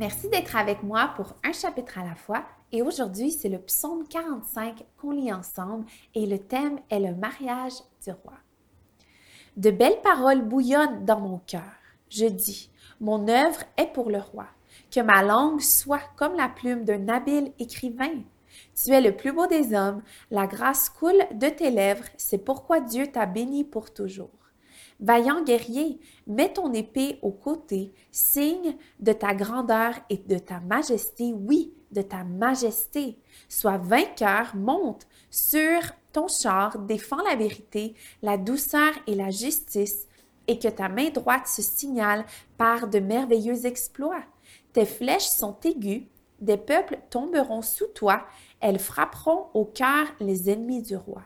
Merci d'être avec moi pour un chapitre à la fois et aujourd'hui c'est le psaume 45 qu'on lit ensemble et le thème est le mariage du roi. De belles paroles bouillonnent dans mon cœur. Je dis, mon œuvre est pour le roi. Que ma langue soit comme la plume d'un habile écrivain. Tu es le plus beau des hommes, la grâce coule de tes lèvres, c'est pourquoi Dieu t'a béni pour toujours. Vaillant guerrier, mets ton épée au côté, signe de ta grandeur et de ta majesté, oui, de ta majesté. Sois vainqueur, monte sur ton char, défends la vérité, la douceur et la justice, et que ta main droite se signale par de merveilleux exploits. Tes flèches sont aiguës, des peuples tomberont sous toi, elles frapperont au cœur les ennemis du roi.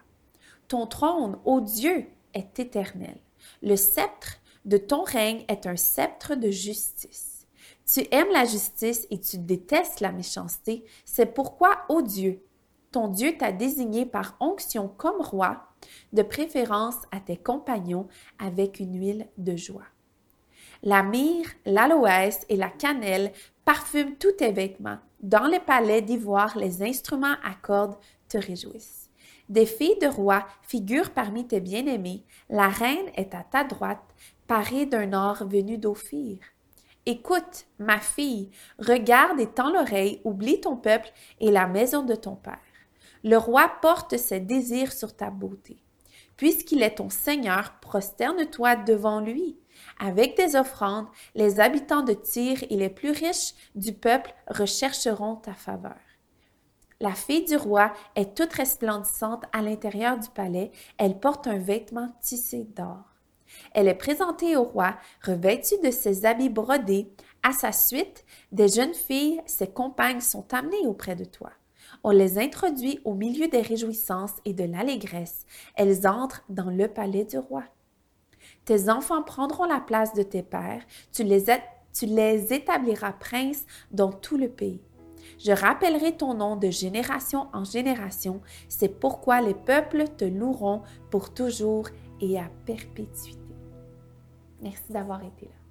Ton trône, ô Dieu, est éternel. Le sceptre de ton règne est un sceptre de justice. Tu aimes la justice et tu détestes la méchanceté. C'est pourquoi, ô Dieu, ton Dieu t'a désigné par onction comme roi, de préférence à tes compagnons avec une huile de joie. La myrrhe, l'aloès et la cannelle parfument tous tes vêtements. Dans les palais d'ivoire, les instruments à cordes te réjouissent. Des filles de roi figurent parmi tes bien-aimés. La reine est à ta droite, parée d'un or venu d'Ophir. Écoute, ma fille, regarde et tends l'oreille, oublie ton peuple et la maison de ton père. Le roi porte ses désirs sur ta beauté. Puisqu'il est ton Seigneur, prosterne-toi devant lui. Avec des offrandes, les habitants de Tyr et les plus riches du peuple rechercheront ta faveur. La fille du roi est toute resplendissante à l'intérieur du palais. Elle porte un vêtement tissé d'or. Elle est présentée au roi, revêtue de ses habits brodés. À sa suite, des jeunes filles, ses compagnes, sont amenées auprès de toi. On les introduit au milieu des réjouissances et de l'allégresse. Elles entrent dans le palais du roi. Tes enfants prendront la place de tes pères. Tu les, tu les établiras princes dans tout le pays. Je rappellerai ton nom de génération en génération. C'est pourquoi les peuples te loueront pour toujours et à perpétuité. Merci d'avoir été là.